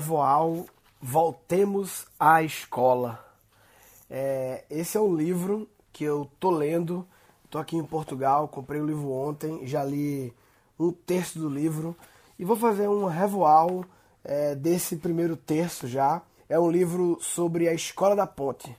Revoal Voltemos à Escola. É, esse é um livro que eu tô lendo. Tô aqui em Portugal, comprei o livro ontem, já li um terço do livro e vou fazer um revoal é, desse primeiro terço já. É um livro sobre a Escola da Ponte.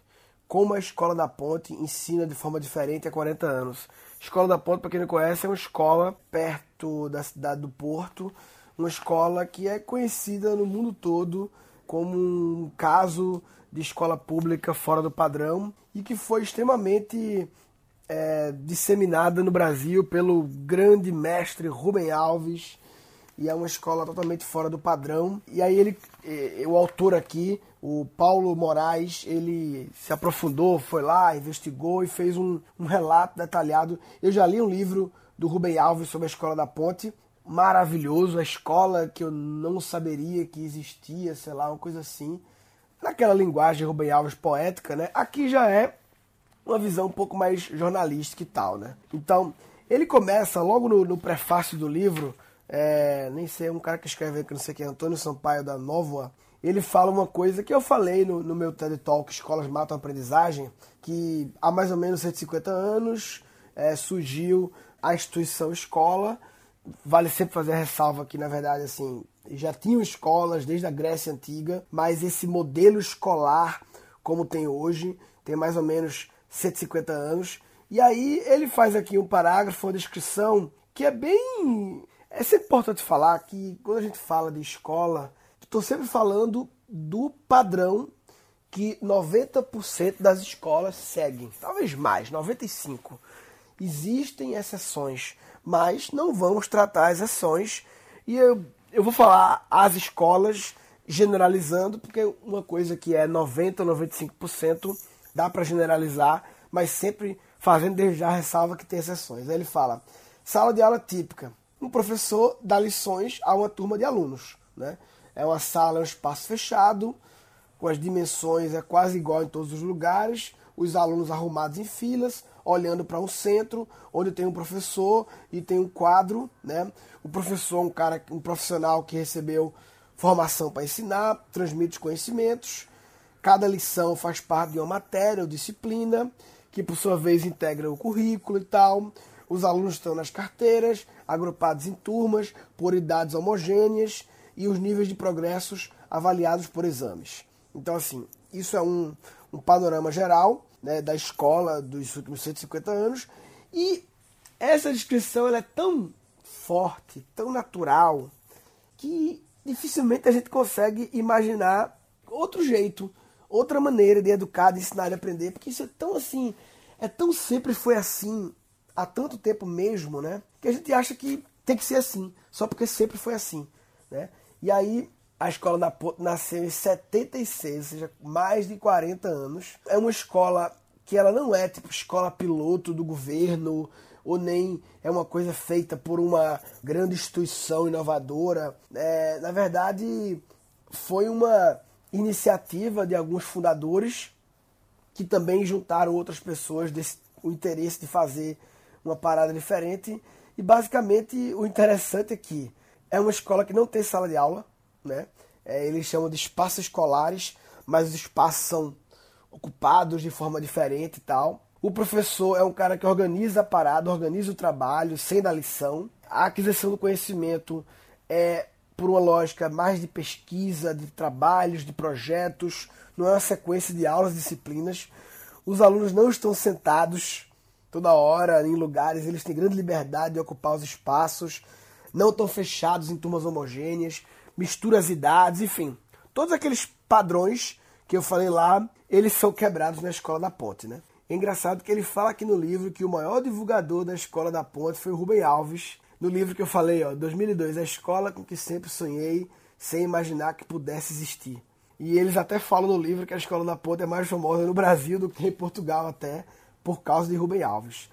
Como a Escola da Ponte ensina de forma diferente há 40 anos. Escola da Ponte, para quem não conhece, é uma escola perto da cidade do Porto, uma escola que é conhecida no mundo todo como um caso de escola pública fora do padrão e que foi extremamente é, disseminada no Brasil pelo grande mestre Rubem Alves e é uma escola totalmente fora do padrão. E aí ele, o autor aqui, o Paulo Moraes, ele se aprofundou, foi lá, investigou e fez um, um relato detalhado. Eu já li um livro do Rubem Alves sobre a Escola da Ponte maravilhoso, a escola que eu não saberia que existia, sei lá, uma coisa assim. Naquela linguagem Rubem Alves poética, né? Aqui já é uma visão um pouco mais jornalística e tal, né? Então, ele começa logo no, no prefácio do livro, é, nem sei, um cara que escreve que não sei quem, Antônio Sampaio da Nova, ele fala uma coisa que eu falei no, no meu TED Talk Escolas Matam Aprendizagem, que há mais ou menos 150 anos é, surgiu a instituição escola, vale sempre fazer ressalva que, na verdade, assim, já tinham escolas desde a Grécia Antiga, mas esse modelo escolar, como tem hoje, tem mais ou menos 150 anos. E aí ele faz aqui um parágrafo, uma descrição que é bem. É sempre importante falar que quando a gente fala de escola, estou sempre falando do padrão que 90% das escolas seguem, talvez mais, 95%. Existem exceções, mas não vamos tratar as exceções. E eu, eu vou falar as escolas generalizando, porque uma coisa que é 90 ou 95% dá para generalizar, mas sempre fazendo desde já ressalva que tem exceções. Aí ele fala: sala de aula típica. Um professor dá lições a uma turma de alunos. Né? É uma sala, é um espaço fechado, com as dimensões é quase igual em todos os lugares, os alunos arrumados em filas, olhando para um centro onde tem um professor e tem um quadro, né? O professor é um cara, um profissional que recebeu formação para ensinar, transmite conhecimentos. Cada lição faz parte de uma matéria ou disciplina, que por sua vez integra o currículo e tal. Os alunos estão nas carteiras, agrupados em turmas, por idades homogêneas e os níveis de progressos avaliados por exames. Então, assim, isso é um, um panorama geral né, da escola dos últimos 150 anos. E essa descrição ela é tão forte, tão natural, que dificilmente a gente consegue imaginar outro jeito, outra maneira de educar, de ensinar e aprender, porque isso é tão assim, é tão sempre foi assim, há tanto tempo mesmo, né? Que a gente acha que tem que ser assim, só porque sempre foi assim, né? E aí a escola Ponte nasceu em 76, ou seja, mais de 40 anos. É uma escola que ela não é tipo escola piloto do governo ou nem é uma coisa feita por uma grande instituição inovadora. É, na verdade, foi uma iniciativa de alguns fundadores que também juntaram outras pessoas desse o interesse de fazer uma parada diferente. E basicamente o interessante é que é uma escola que não tem sala de aula, né? É, eles chamam de espaços escolares, mas os espaços são ocupados de forma diferente e tal. O professor é um cara que organiza a parada, organiza o trabalho, sem dar lição. A aquisição do conhecimento é por uma lógica mais de pesquisa, de trabalhos, de projetos, não é uma sequência de aulas, disciplinas. Os alunos não estão sentados toda hora em lugares, eles têm grande liberdade de ocupar os espaços, não estão fechados em turmas homogêneas mistura as idades, enfim. Todos aqueles padrões que eu falei lá, eles são quebrados na Escola da Ponte, né? É engraçado que ele fala aqui no livro que o maior divulgador da Escola da Ponte foi o Rubem Alves, no livro que eu falei, ó, 2002, a escola com que sempre sonhei, sem imaginar que pudesse existir. E eles até falam no livro que a Escola da Ponte é mais famosa no Brasil do que em Portugal até, por causa de Rubem Alves.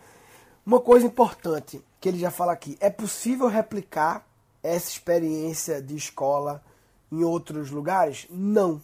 Uma coisa importante que ele já fala aqui, é possível replicar essa experiência de escola em outros lugares? Não.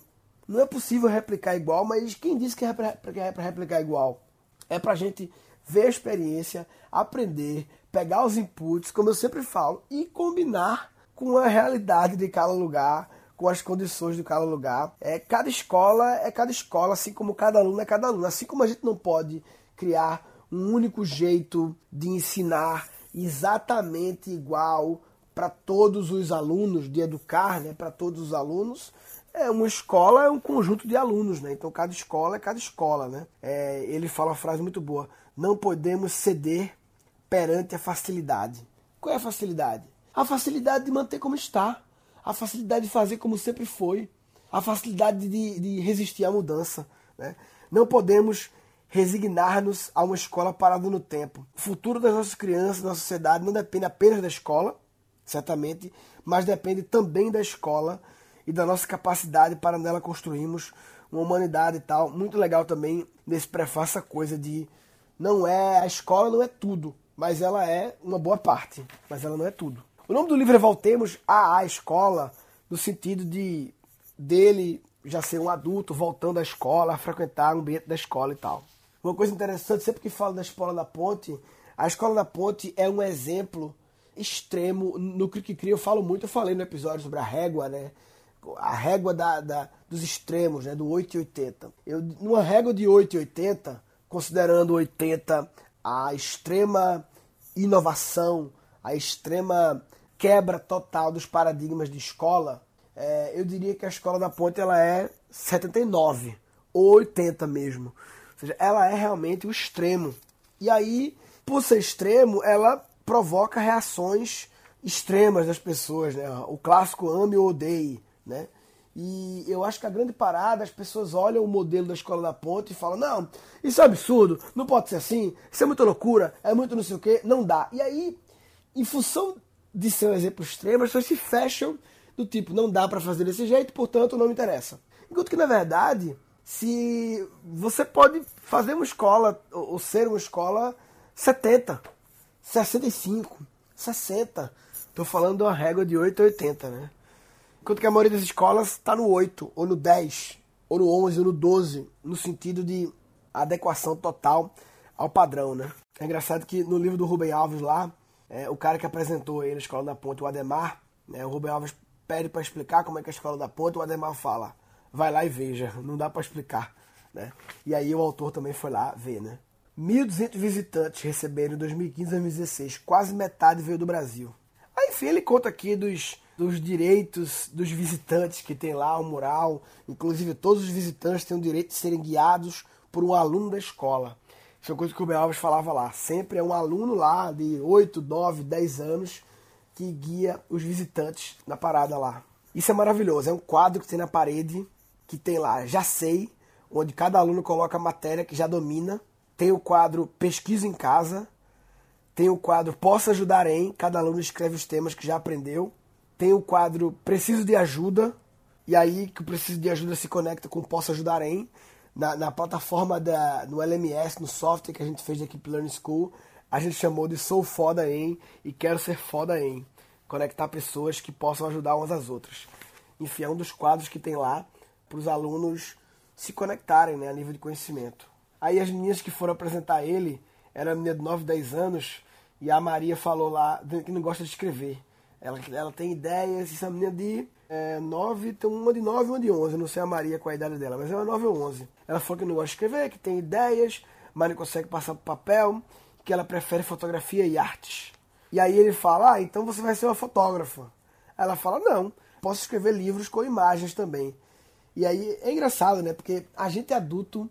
Não é possível replicar igual, mas quem disse que é para replicar igual? É para a gente ver a experiência, aprender, pegar os inputs, como eu sempre falo, e combinar com a realidade de cada lugar, com as condições de cada lugar. É, cada escola é cada escola, assim como cada aluno é cada aluno. Assim como a gente não pode criar um único jeito de ensinar exatamente igual para todos os alunos, de educar né, para todos os alunos, é uma escola é um conjunto de alunos, né? Então cada escola é cada escola, né? É, ele fala uma frase muito boa: não podemos ceder perante a facilidade. Qual é a facilidade? A facilidade de manter como está, a facilidade de fazer como sempre foi, a facilidade de, de resistir à mudança. Né? Não podemos resignar-nos a uma escola parada no tempo. O futuro das nossas crianças, da nossa sociedade, não depende apenas da escola, certamente, mas depende também da escola e da nossa capacidade para nela construirmos uma humanidade e tal. Muito legal também nesse prefácio coisa de não é a escola não é tudo, mas ela é uma boa parte, mas ela não é tudo. O nome do livro é Voltemos à Escola, no sentido de dele já ser um adulto voltando à escola, a frequentar o ambiente da escola e tal. Uma coisa interessante, sempre que falo da Escola da Ponte, a Escola da Ponte é um exemplo extremo no que cria. Eu falo muito, eu falei no episódio sobre a régua, né? A régua da, da dos extremos, né? Do 8,80. Eu, numa régua de 8,80, considerando 80 a extrema inovação, a extrema quebra total dos paradigmas de escola, é, eu diria que a escola da ponte ela é 79 ou 80 mesmo. Ou seja, ela é realmente o extremo. E aí, por ser extremo, ela provoca reações extremas das pessoas, né? O clássico ame ou odeie, né? E eu acho que a grande parada, as pessoas olham o modelo da escola da ponte e falam: não, isso é absurdo, não pode ser assim, isso é muita loucura, é muito não sei o que, não dá. E aí, em função de ser um exemplo extremo, as pessoas se fecham do tipo: não dá para fazer desse jeito, portanto não me interessa. Enquanto que, na verdade, se você pode fazer uma escola, ou ser uma escola 70, 65, 60. Estou falando de uma régua de 8 a 80, né? Enquanto que a maioria das escolas está no 8, ou no 10, ou no 11, ou no 12, no sentido de adequação total ao padrão, né? É engraçado que no livro do Rubem Alves lá, é, o cara que apresentou aí na Escola da Ponte, o Ademar, né, o Rubem Alves pede para explicar como é que é a Escola da Ponte, o Ademar fala, vai lá e veja, não dá para explicar, né? E aí o autor também foi lá ver, né? 1.200 visitantes receberam em 2015 2016, quase metade veio do Brasil. Aí, enfim, ele conta aqui dos dos direitos dos visitantes que tem lá o mural. Inclusive, todos os visitantes têm o direito de serem guiados por um aluno da escola. Isso é uma coisa que o Ben Alves falava lá. Sempre é um aluno lá de 8, 9, 10 anos que guia os visitantes na parada lá. Isso é maravilhoso. É um quadro que tem na parede, que tem lá Já Sei, onde cada aluno coloca a matéria que já domina. Tem o quadro Pesquisa em Casa. Tem o quadro Posso Ajudar em. Cada aluno escreve os temas que já aprendeu tem o quadro Preciso de Ajuda, e aí que o Preciso de Ajuda se conecta com Posso Ajudar em, na, na plataforma da, no LMS, no software que a gente fez aqui pelo Learning School, a gente chamou de Sou Foda em e Quero Ser Foda em. Conectar pessoas que possam ajudar umas às outras. Enfim, é um dos quadros que tem lá para os alunos se conectarem né, a nível de conhecimento. Aí as meninas que foram apresentar ele, era a menina de 9, 10 anos, e a Maria falou lá que não gosta de escrever. Ela, ela tem ideias, essa menina de é, 9, tem uma de 9 e uma de 11. Não sei a Maria qual é a idade dela, mas é uma 9 ou 11. Ela falou que não gosta de escrever, que tem ideias, mas não consegue passar para papel, que ela prefere fotografia e artes. E aí ele fala: Ah, então você vai ser uma fotógrafa. Ela fala: Não, posso escrever livros com imagens também. E aí é engraçado, né? Porque a gente adulto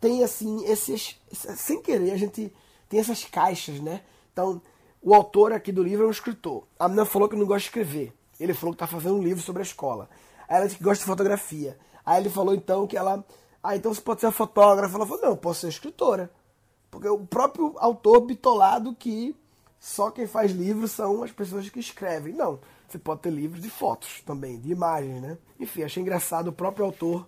tem assim, esses. Sem querer, a gente tem essas caixas, né? Então, o autor aqui do livro é um escritor. A menina falou que não gosta de escrever. Ele falou que está fazendo um livro sobre a escola. Aí ela disse que gosta de fotografia. Aí ele falou então que ela. Ah, então você pode ser fotógrafa. Ela falou: não, posso ser escritora. Porque o próprio autor bitolado que só quem faz livros são as pessoas que escrevem. Não, você pode ter livros de fotos também, de imagens, né? Enfim, achei engraçado o próprio autor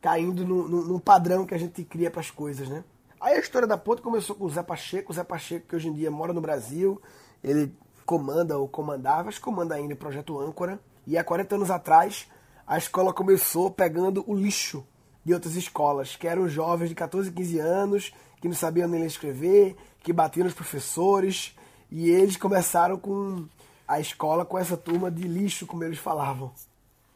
caindo no, no, no padrão que a gente cria para as coisas, né? Aí a história da ponte começou com o Zé Pacheco, o Zé Pacheco que hoje em dia mora no Brasil, ele comanda ou comandava, acho que comanda ainda o Projeto Âncora, e há 40 anos atrás a escola começou pegando o lixo de outras escolas, que eram jovens de 14, 15 anos, que não sabiam nem ler escrever, que batiam nos professores, e eles começaram com a escola com essa turma de lixo, como eles falavam.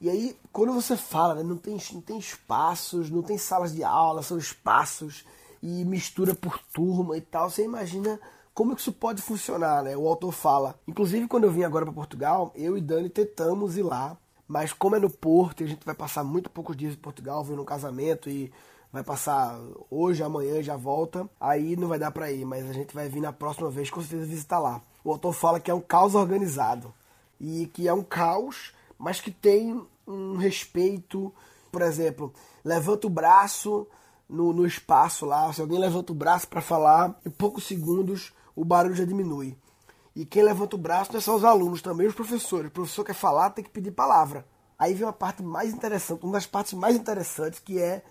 E aí, quando você fala, né, não, tem, não tem espaços, não tem salas de aula, são espaços e mistura por turma e tal, você imagina como que isso pode funcionar, né? O autor fala. Inclusive, quando eu vim agora para Portugal, eu e Dani tentamos ir lá, mas como é no Porto e a gente vai passar muito poucos dias em Portugal, vindo um casamento e vai passar hoje, amanhã já volta, aí não vai dar para ir, mas a gente vai vir na próxima vez com certeza visitar lá. O autor fala que é um caos organizado e que é um caos, mas que tem um respeito, por exemplo, levanta o braço no, no espaço lá, se alguém levanta o braço para falar, em poucos segundos o barulho já diminui. E quem levanta o braço não é os alunos, também os professores. O professor quer falar, tem que pedir palavra. Aí vem uma parte mais interessante, uma das partes mais interessantes, que é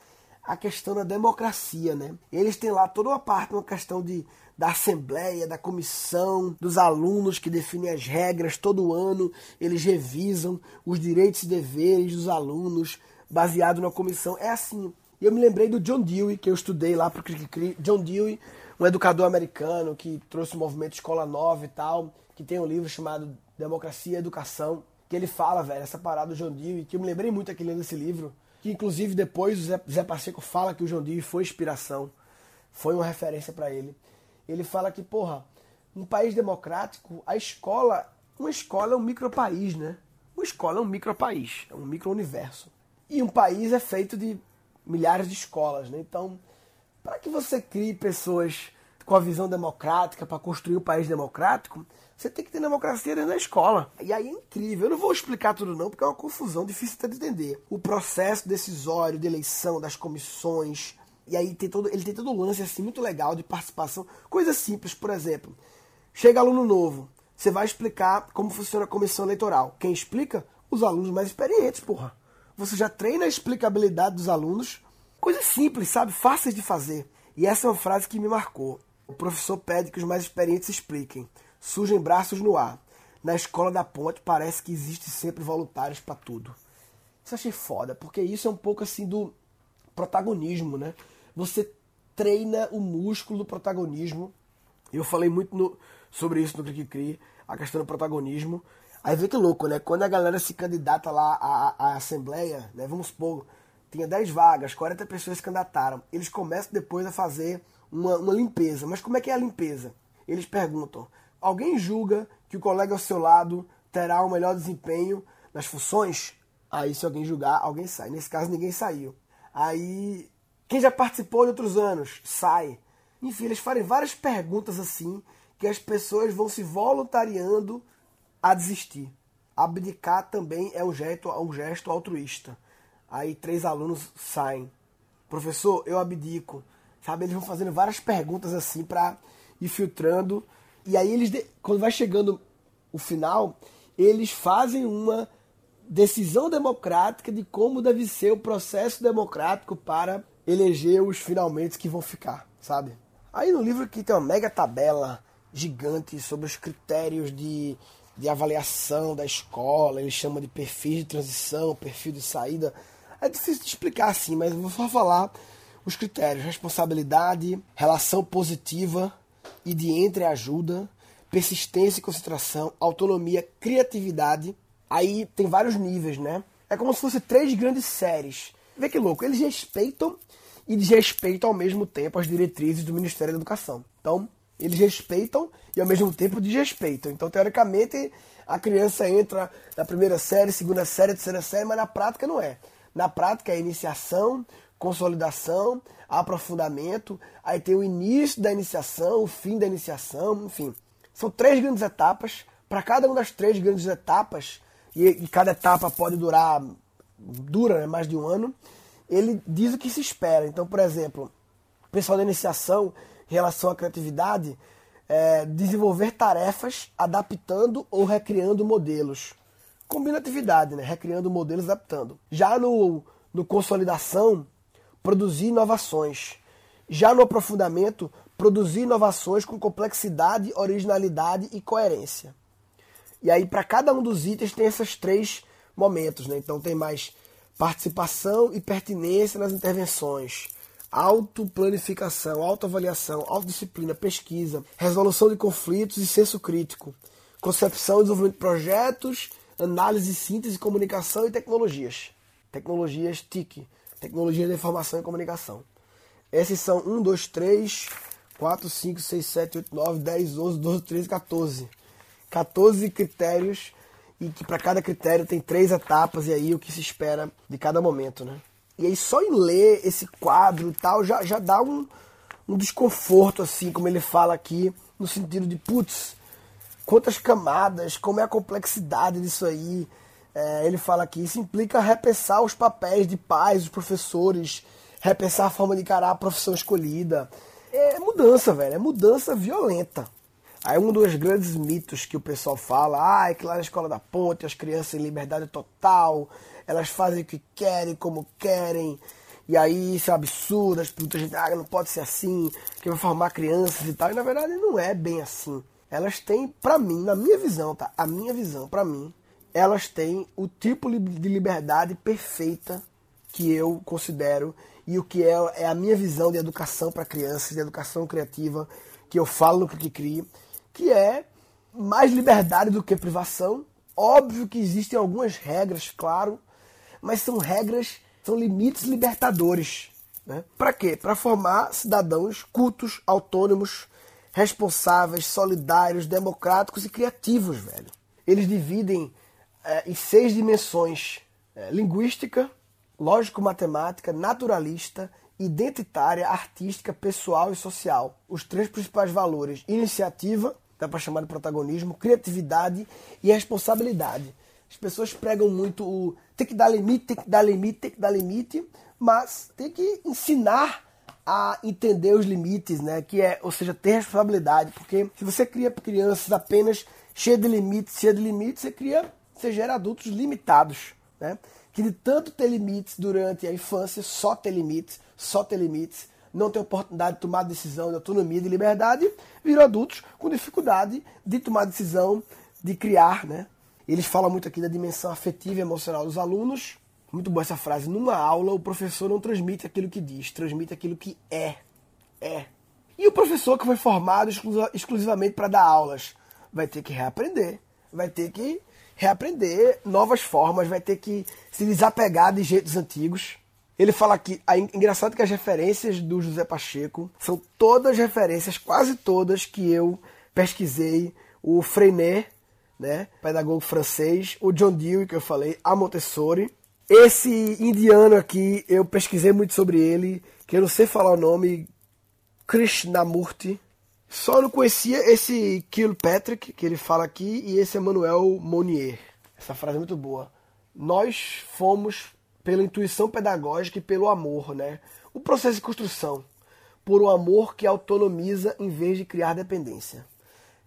a questão da democracia, né? Eles têm lá toda uma parte, uma questão de, da assembleia, da comissão, dos alunos que definem as regras todo ano, eles revisam os direitos e deveres dos alunos, baseado na comissão. É assim. Eu me lembrei do John Dewey, que eu estudei lá pro Cricri. John Dewey um educador americano que trouxe o movimento Escola Nova e tal, que tem um livro chamado Democracia e Educação, que ele fala, velho, essa parada do John Dewey, que eu me lembrei muito aqui lendo esse livro, que inclusive depois o Zé, Zé Pacheco fala que o John Dewey foi inspiração, foi uma referência para ele. Ele fala que, porra, um país democrático, a escola, uma escola é um micropaís, né? Uma escola é um micropaís, é um micro-universo. E um país é feito de milhares de escolas, né? Então, para que você crie pessoas com a visão democrática para construir o um país democrático, você tem que ter democracia dentro da escola. E aí é incrível. Eu não vou explicar tudo não, porque é uma confusão difícil de entender. O processo decisório de eleição das comissões, e aí tem todo, ele tem todo um lance assim muito legal de participação, coisas simples, por exemplo. Chega aluno novo, você vai explicar como funciona a comissão eleitoral. Quem explica? Os alunos mais experientes, porra. Você já treina a explicabilidade dos alunos Coisas simples, sabe? Fáceis de fazer. E essa é uma frase que me marcou. O professor pede que os mais experientes expliquem. Surgem braços no ar. Na escola da ponte parece que existe sempre voluntários para tudo. Isso achei foda, porque isso é um pouco assim do protagonismo, né? Você treina o músculo do protagonismo. Eu falei muito no, sobre isso no Clique Cri, a questão do protagonismo. Aí vê que louco, né? Quando a galera se candidata lá à, à Assembleia, né? Vamos supor, tinha 10 vagas, 40 pessoas se candidataram. Eles começam depois a fazer uma, uma limpeza. Mas como é que é a limpeza? Eles perguntam: alguém julga que o colega ao seu lado terá um melhor desempenho nas funções? Aí, se alguém julgar, alguém sai. Nesse caso, ninguém saiu. Aí, quem já participou de outros anos? Sai. Enfim, eles fazem várias perguntas assim que as pessoas vão se voluntariando a desistir. Abdicar também é um gesto, um gesto altruísta. Aí três alunos saem. Professor, eu abdico. Sabe, eles vão fazendo várias perguntas assim para ir filtrando. E aí eles, quando vai chegando o final, eles fazem uma decisão democrática de como deve ser o processo democrático para eleger os finalmente que vão ficar, sabe? Aí no livro aqui tem uma mega tabela gigante sobre os critérios de, de avaliação da escola, ele chama de perfil de transição, perfil de saída. É difícil de explicar assim, mas vou só falar os critérios: responsabilidade, relação positiva e de entreajuda, persistência e concentração, autonomia, criatividade. Aí tem vários níveis, né? É como se fosse três grandes séries. Vê que louco, eles respeitam e desrespeitam ao mesmo tempo as diretrizes do Ministério da Educação. Então, eles respeitam e ao mesmo tempo desrespeitam. Então, teoricamente, a criança entra na primeira série, segunda série, terceira série, mas na prática não é. Na prática é iniciação, consolidação, aprofundamento, aí tem o início da iniciação, o fim da iniciação, enfim. São três grandes etapas. Para cada uma das três grandes etapas, e, e cada etapa pode durar, dura né, mais de um ano, ele diz o que se espera. Então, por exemplo, o pessoal da iniciação, em relação à criatividade, é, desenvolver tarefas adaptando ou recriando modelos combinatividade, né? recriando modelos, adaptando. Já no, no consolidação, produzir inovações. Já no aprofundamento, produzir inovações com complexidade, originalidade e coerência. E aí, para cada um dos itens, tem esses três momentos. Né? Então, tem mais participação e pertinência nas intervenções, autoplanificação, autoavaliação, autodisciplina, pesquisa, resolução de conflitos e senso crítico, concepção e desenvolvimento de projetos análise, síntese, comunicação e tecnologias. Tecnologias TIC, tecnologia de informação e comunicação. Esses são 1, 2, 3, 4, 5, 6, 7, 8, 9, 10, 11, 12, 13, 14. 14 critérios e que para cada critério tem três etapas e aí o que se espera de cada momento, né? E aí só em ler esse quadro e tal já, já dá um, um desconforto, assim, como ele fala aqui, no sentido de, putz, quantas camadas, como é a complexidade disso aí. É, ele fala aqui, isso implica repensar os papéis de pais, os professores, repensar a forma de encarar a profissão escolhida. É mudança, velho, é mudança violenta. Aí um dos grandes mitos que o pessoal fala, ah, é que lá na escola da ponte as crianças têm liberdade total, elas fazem o que querem, como querem, e aí isso é um absurdo, as putas, ah, não pode ser assim, que vai formar crianças e tal, e na verdade não é bem assim. Elas têm, pra mim, na minha visão, tá? A minha visão, pra mim, elas têm o tipo de liberdade perfeita que eu considero e o que é, é a minha visão de educação para crianças, de educação criativa, que eu falo no que crie que é mais liberdade do que privação. Óbvio que existem algumas regras, claro, mas são regras, são limites libertadores. Né? Para quê? Para formar cidadãos cultos, autônomos, responsáveis, solidários, democráticos e criativos, velho. Eles dividem é, em seis dimensões: é, linguística, lógico-matemática, naturalista, identitária, artística, pessoal e social. Os três principais valores: iniciativa, dá para chamar de protagonismo, criatividade e responsabilidade. As pessoas pregam muito o tem que dar limite, tem que dar limite, tem que dar limite, mas tem que ensinar a entender os limites, né? Que é, ou seja, ter responsabilidade, porque se você cria crianças apenas cheias de limites, cheias de limites, você cria, você gera adultos limitados, né? Que de tanto ter limites durante a infância, só ter limites, só ter limites, não ter oportunidade de tomar decisão de autonomia, de liberdade, viram adultos com dificuldade de tomar decisão, de criar, né? Eles falam muito aqui da dimensão afetiva e emocional dos alunos. Muito boa essa frase. Numa aula, o professor não transmite aquilo que diz, transmite aquilo que é. É. E o professor que foi formado exclusivamente para dar aulas vai ter que reaprender, vai ter que reaprender novas formas, vai ter que se desapegar de jeitos antigos. Ele fala que é engraçado que as referências do José Pacheco são todas referências, quase todas que eu pesquisei. O Freinet, né, pedagogo francês, o John Dewey que eu falei, a Montessori. Esse indiano aqui, eu pesquisei muito sobre ele, que eu não sei falar o nome, Krishnamurti. Só não conhecia esse Kilpatrick, que ele fala aqui, e esse Emmanuel Monnier. Essa frase é muito boa. Nós fomos pela intuição pedagógica e pelo amor, né? O processo de construção, por um amor que autonomiza em vez de criar dependência.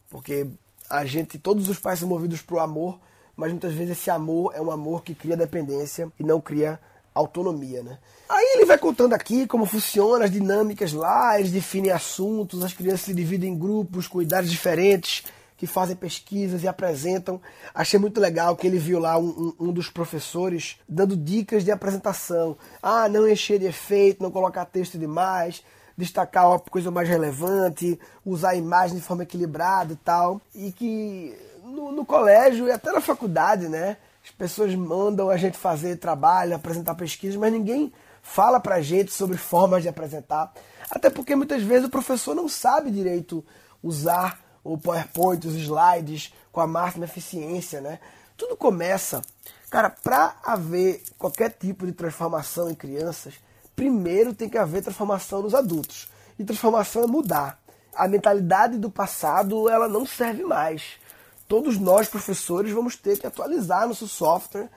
Porque a gente, todos os pais são movidos o amor, mas muitas vezes esse amor é um amor que cria dependência e não cria autonomia, né? Aí ele vai contando aqui como funciona as dinâmicas lá, eles definem assuntos, as crianças se dividem em grupos com idades diferentes, que fazem pesquisas e apresentam. Achei muito legal que ele viu lá um, um, um, dos professores dando dicas de apresentação. Ah, não encher de efeito, não colocar texto demais, destacar uma coisa mais relevante, usar a imagem de forma equilibrada e tal. E que no, no colégio e até na faculdade, né? As pessoas mandam a gente fazer trabalho, apresentar pesquisas, mas ninguém fala pra gente sobre formas de apresentar. Até porque muitas vezes o professor não sabe direito usar o PowerPoint, os slides com a máxima eficiência, né? Tudo começa, cara, para haver qualquer tipo de transformação em crianças, primeiro tem que haver transformação nos adultos. E transformação é mudar. A mentalidade do passado, ela não serve mais. Todos nós, professores, vamos ter que atualizar nosso software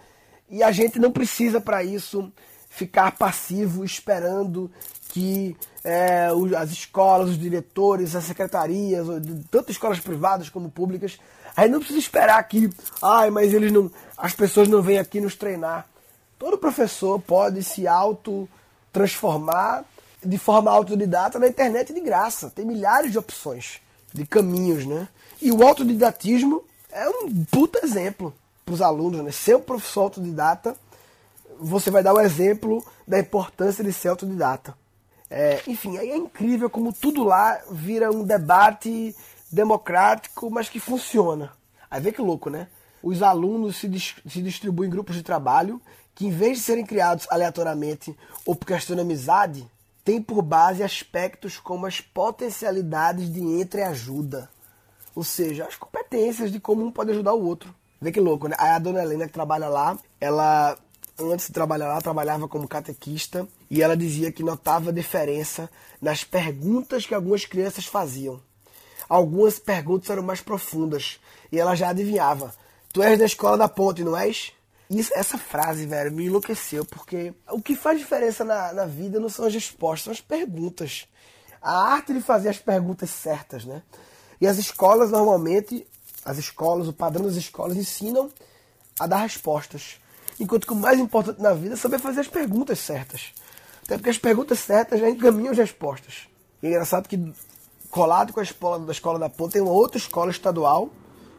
e a gente não precisa para isso ficar passivo esperando que é, as escolas, os diretores, as secretarias, tanto escolas privadas como públicas, a gente não precisa esperar que, ai, mas eles não, as pessoas não vêm aqui nos treinar. Todo professor pode se auto transformar de forma autodidata na internet de graça. Tem milhares de opções, de caminhos, né? E o autodidatismo é um puta exemplo para os alunos, né? Ser um professor autodidata, você vai dar o exemplo da importância de ser autodidata. É, enfim, aí é incrível como tudo lá vira um debate democrático, mas que funciona. Aí vê que louco, né? os alunos se, dis se distribuem em grupos de trabalho que, em vez de serem criados aleatoriamente ou por questão de amizade, têm por base aspectos como as potencialidades de entreajuda, ou seja, as competências de como um pode ajudar o outro. Vê que louco, né? Aí a dona Helena que trabalha lá, ela antes de trabalhar lá, trabalhava como catequista e ela dizia que notava diferença nas perguntas que algumas crianças faziam. Algumas perguntas eram mais profundas e ela já adivinhava. Tu és da escola da ponte, não és? Isso, essa frase, velho, me enlouqueceu, porque o que faz diferença na, na vida não são as respostas, são as perguntas. A arte de fazer as perguntas certas, né? E as escolas, normalmente, as escolas, o padrão das escolas ensinam a dar respostas. Enquanto que o mais importante na vida é saber fazer as perguntas certas. Até porque as perguntas certas já encaminham as respostas. E é engraçado que, colado com a escola da Escola da Ponta, tem uma outra escola estadual,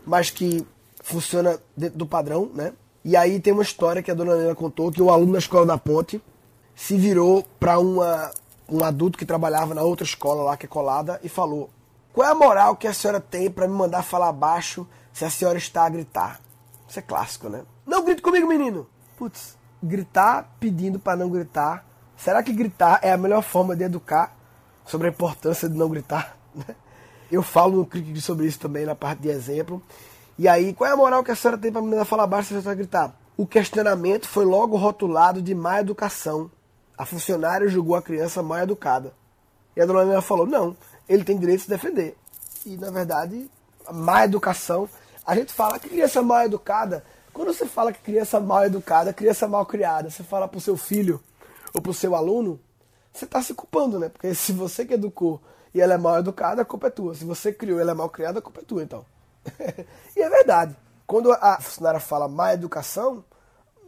mas que funciona dentro do padrão, né? E aí tem uma história que a dona Helena contou que um aluno da Escola da Ponte se virou para um adulto que trabalhava na outra escola lá que é colada e falou: "Qual é a moral que a senhora tem para me mandar falar baixo se a senhora está a gritar?" Isso é clássico, né? Não grite comigo, menino. Putz, gritar pedindo para não gritar. Será que gritar é a melhor forma de educar sobre a importância de não gritar? Né? Eu falo no clique sobre isso também na parte de exemplo. E aí, qual é a moral que a senhora tem para me falar baixo se a senhora gritar? O questionamento foi logo rotulado de má educação. A funcionária julgou a criança mal educada. E a dona Helena falou: não, ele tem direito de se defender. E na verdade, a má educação. A gente fala que criança mal educada quando você fala que criança mal educada, criança mal criada, você fala pro seu filho ou pro seu aluno, você está se culpando, né? Porque se você que educou e ela é mal educada, a culpa é tua. Se você criou e ela é mal criada, a culpa é tua, então. e é verdade. Quando a funcionária fala má educação,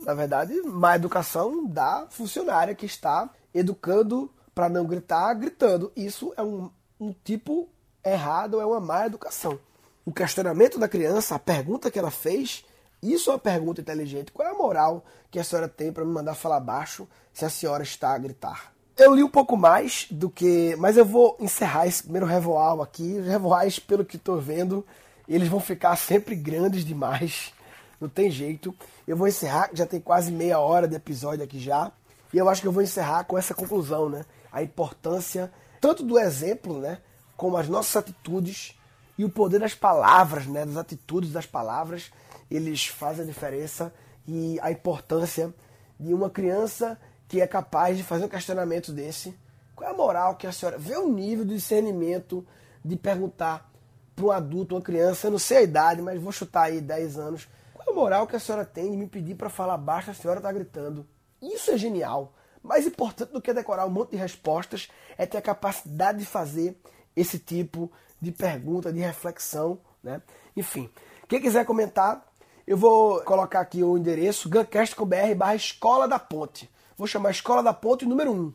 na verdade, má educação da funcionária que está educando para não gritar, gritando. Isso é um, um tipo errado, é uma má educação. O questionamento da criança, a pergunta que ela fez, isso é uma pergunta inteligente. Qual é a moral que a senhora tem para me mandar falar baixo se a senhora está a gritar? Eu li um pouco mais do que. Mas eu vou encerrar esse primeiro revoal aqui. Os revoais, pelo que estou vendo, eles vão ficar sempre grandes demais. Não tem jeito. Eu vou encerrar, já tem quase meia hora de episódio aqui já. E eu acho que eu vou encerrar com essa conclusão, né? A importância tanto do exemplo, né? Como as nossas atitudes e o poder das palavras, né? Das atitudes das palavras eles fazem a diferença e a importância de uma criança que é capaz de fazer um questionamento desse. Qual é a moral que a senhora vê o nível de discernimento de perguntar para um adulto, uma criança, eu não sei a idade, mas vou chutar aí 10 anos. Qual é a moral que a senhora tem de me pedir para falar baixo, a senhora está gritando? Isso é genial. Mais importante do que decorar um monte de respostas é ter a capacidade de fazer esse tipo de pergunta, de reflexão, né? Enfim, quem quiser comentar, eu vou colocar aqui o endereço guncast.br barra Escola da Ponte. Vou chamar Escola da Ponte número 1,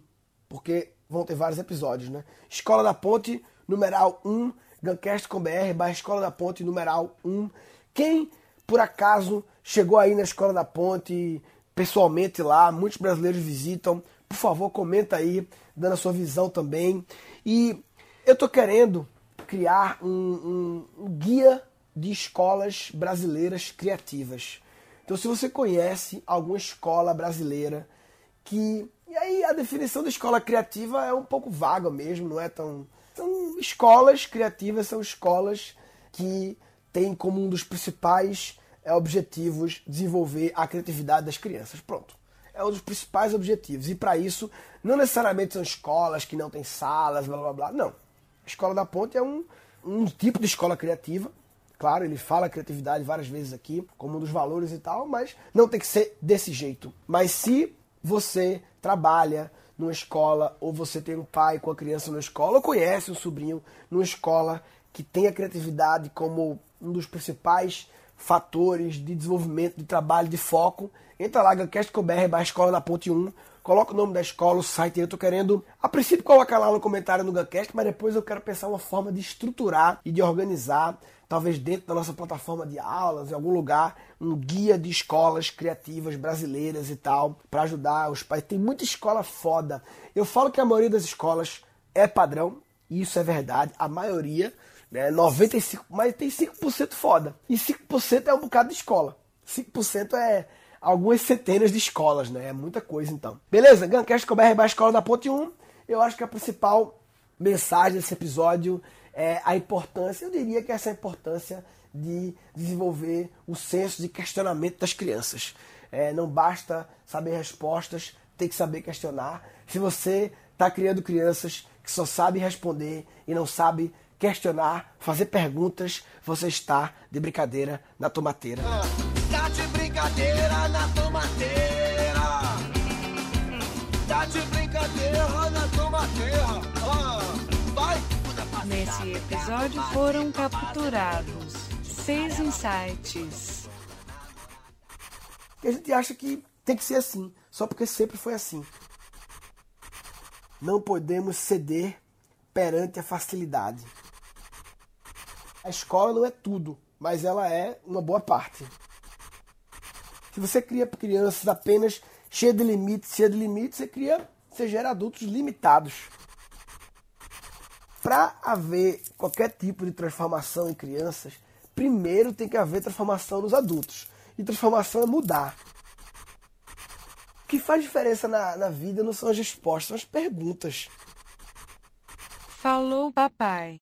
porque vão ter vários episódios, né? Escola da Ponte, numeral 1, guncast.br barra Escola da Ponte, numeral 1. Quem, por acaso, chegou aí na Escola da Ponte, pessoalmente lá, muitos brasileiros visitam, por favor, comenta aí, dando a sua visão também. E eu tô querendo criar um, um, um guia de escolas brasileiras criativas. Então, se você conhece alguma escola brasileira que. E aí, a definição de escola criativa é um pouco vaga mesmo, não é tão. São escolas criativas, são escolas que têm como um dos principais é, objetivos desenvolver a criatividade das crianças. Pronto. É um dos principais objetivos. E para isso, não necessariamente são escolas que não têm salas, blá blá blá. Não. A Escola da Ponte é um, um tipo de escola criativa Claro, ele fala criatividade várias vezes aqui, como um dos valores e tal, mas não tem que ser desse jeito. Mas se você trabalha numa escola, ou você tem um pai com a criança numa escola, ou conhece um sobrinho numa escola que tem a criatividade como um dos principais fatores de desenvolvimento, de trabalho, de foco, entra lá, gancast.com.br, barra escola da ponte 1, coloca o nome da escola, o site, eu tô querendo, a princípio colocar lá no comentário no Gancast, mas depois eu quero pensar uma forma de estruturar e de organizar talvez dentro da nossa plataforma de aulas, em algum lugar, um guia de escolas criativas brasileiras e tal, para ajudar os pais. Tem muita escola foda. Eu falo que a maioria das escolas é padrão, e isso é verdade, a maioria, Né? 95, mas tem 5% foda. E 5% é um bocado de escola. 5% é algumas centenas de escolas, né? É muita coisa então. Beleza? Guncast com BR Escola da Ponte 1. Eu acho que a principal mensagem desse episódio é a importância, eu diria que essa é a importância de desenvolver o senso de questionamento das crianças. É, não basta saber respostas, tem que saber questionar. Se você está criando crianças que só sabem responder e não sabe questionar, fazer perguntas, você está de brincadeira na tomateira. Tá de brincadeira na tomateira. Tá de brincadeira na tomateira. Vai. Nesse episódio foram capturados seis insights. A gente acha que tem que ser assim, só porque sempre foi assim. Não podemos ceder perante a facilidade. A escola não é tudo, mas ela é uma boa parte. Se você cria crianças apenas cheias de limites, cheias de limites, você cria, você gera adultos limitados. Para haver qualquer tipo de transformação em crianças, primeiro tem que haver transformação nos adultos. E transformação é mudar. O que faz diferença na, na vida não são as respostas, são as perguntas. Falou, papai.